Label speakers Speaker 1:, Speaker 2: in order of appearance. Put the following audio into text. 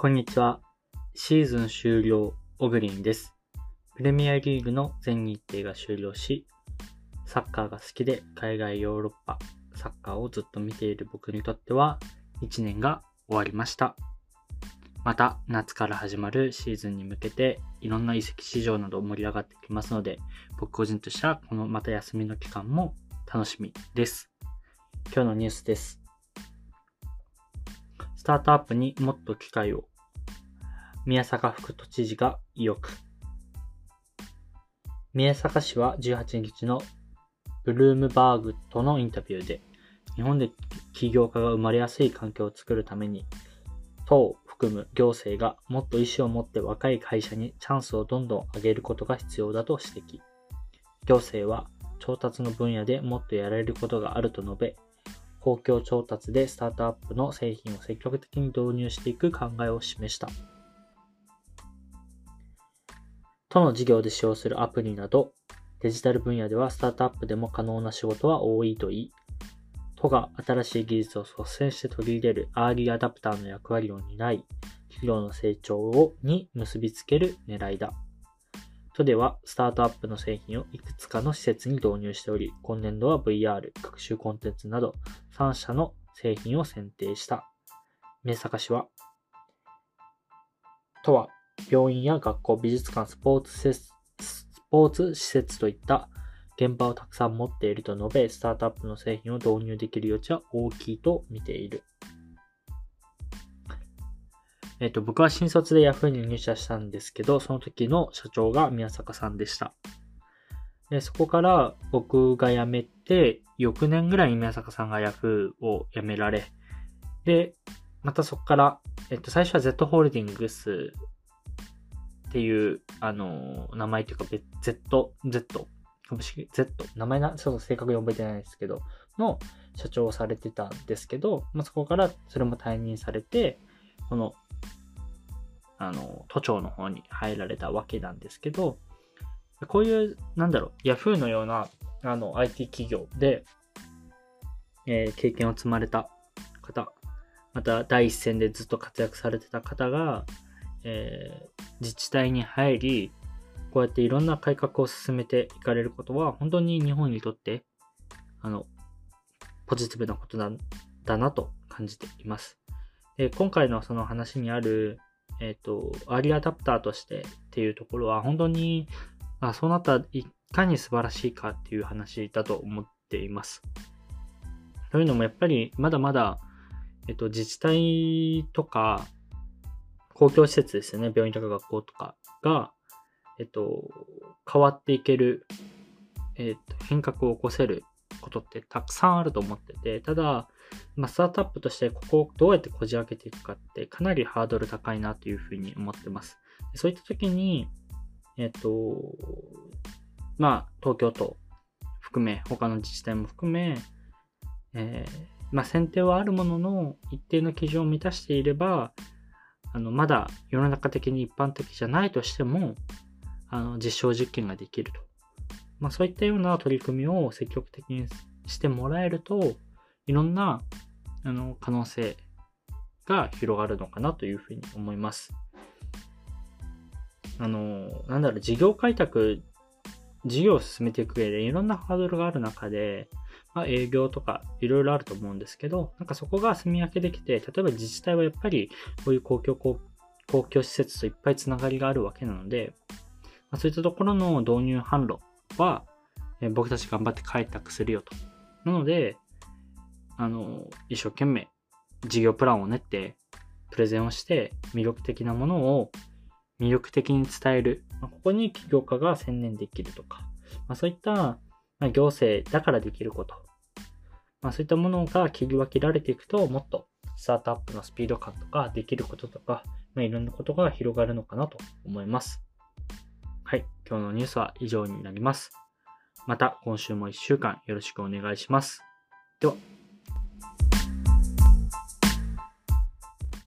Speaker 1: こんにちは。シーズン終了、オグリンです。プレミアリーグの全日程が終了し、サッカーが好きで海外ヨーロッパ、サッカーをずっと見ている僕にとっては、1年が終わりました。また、夏から始まるシーズンに向けて、いろんな移籍市場など盛り上がってきますので、僕個人としては、このまた休みの期間も楽しみです。今日のニュースです。スタートアップにもっと機会を。宮坂副都知事が意欲。宮坂氏は18日のブルームバーグとのインタビューで、日本で起業家が生まれやすい環境を作るために、党を含む行政がもっと意思を持って若い会社にチャンスをどんどん上げることが必要だと指摘。行政は調達の分野でもっとやられることがあると述べ、公共調達でスタートアップの製品を積極的に導入していく考えを示した。都の事業で使用するアプリなど、デジタル分野ではスタートアップでも可能な仕事は多いといい、都が新しい技術を率先して取り入れるアーリーアダプターの役割を担い、企業の成長をに結びつける狙いだ。都ではスタートアップの製品をいくつかの施設に導入しており、今年度は VR、学習コンテンツなど3社の製品を選定した。宮坂氏は、都は病院や学校、美術館、スポーツ施設スポーツ施設といった現場をたくさん持っていると述べ、スタートアップの製品を導入できる余地は大きいと見ている。えっと、僕は新卒で Yahoo に入社したんですけど、その時の社長が宮坂さんでした。でそこから僕が辞めて、翌年ぐらいに宮坂さんが Yahoo を辞められ、で、またそこから、えっと、最初は Z ホールディングスっていう、あの、名前というか、Z、Z、株式、Z、名前な、ちょっと正確に覚えてないですけど、の社長をされてたんですけど、まあ、そこからそれも退任されて、この、あの、都庁の方に入られたわけなんですけど、こういう、なんだろう、Yahoo のような、あの、IT 企業で、えー経験を積まれた方、また第一線でずっと活躍されてた方が、えー自治体に入り、こうやっていろんな改革を進めていかれることは、本当に日本にとって、あの、ポジティブなことだだなと感じています。で今回のその話にある、えっ、と、アーリーアダプターとしてっていうところは、本当に、あそうなったらいかに素晴らしいかっていう話だと思っています。というのも、やっぱりまだまだ、えっ、と、自治体とか、公共施設ですよね、病院とか学校とかが、えっと、変わっていける、えっと、変革を起こせることってたくさんあると思ってて、ただ、まあ、スタートアップとしてここをどうやってこじ開けていくかってかなりハードル高いなというふうに思ってます。そういった時に、えっと、まあ、東京都含め、他の自治体も含め、えーまあ、選定はあるものの、一定の基準を満たしていれば、あの、まだ世の中的に一般的じゃないとしても、あの、実証実験ができると。まあ、そういったような取り組みを積極的にしてもらえると、いろんな、あの、可能性が広がるのかなというふうに思います。あの、なんだろう、事業開拓、事業を進めていく上でいろんなハードルがある中で、まあ、営業とかいろいろあると思うんですけど、なんかそこが住み分けできて、例えば自治体はやっぱりこういう公共公共施設といっぱいつながりがあるわけなので、まあ、そういったところの導入販路は、え僕たち頑張って開拓するよと。なので、あの、一生懸命事業プランを練って、プレゼンをして、魅力的なものを魅力的に伝える。まあ、ここに起業家が専念できるとか、まあ、そういった、ま、行政だからできること。まあ、そういったものが切り分けられていくと、もっとスタートアップのスピード感とか、できることとか、まあ、いろんなことが広がるのかなと思います。はい。今日のニュースは以上になります。また今週も1週間よろしくお願いします。では。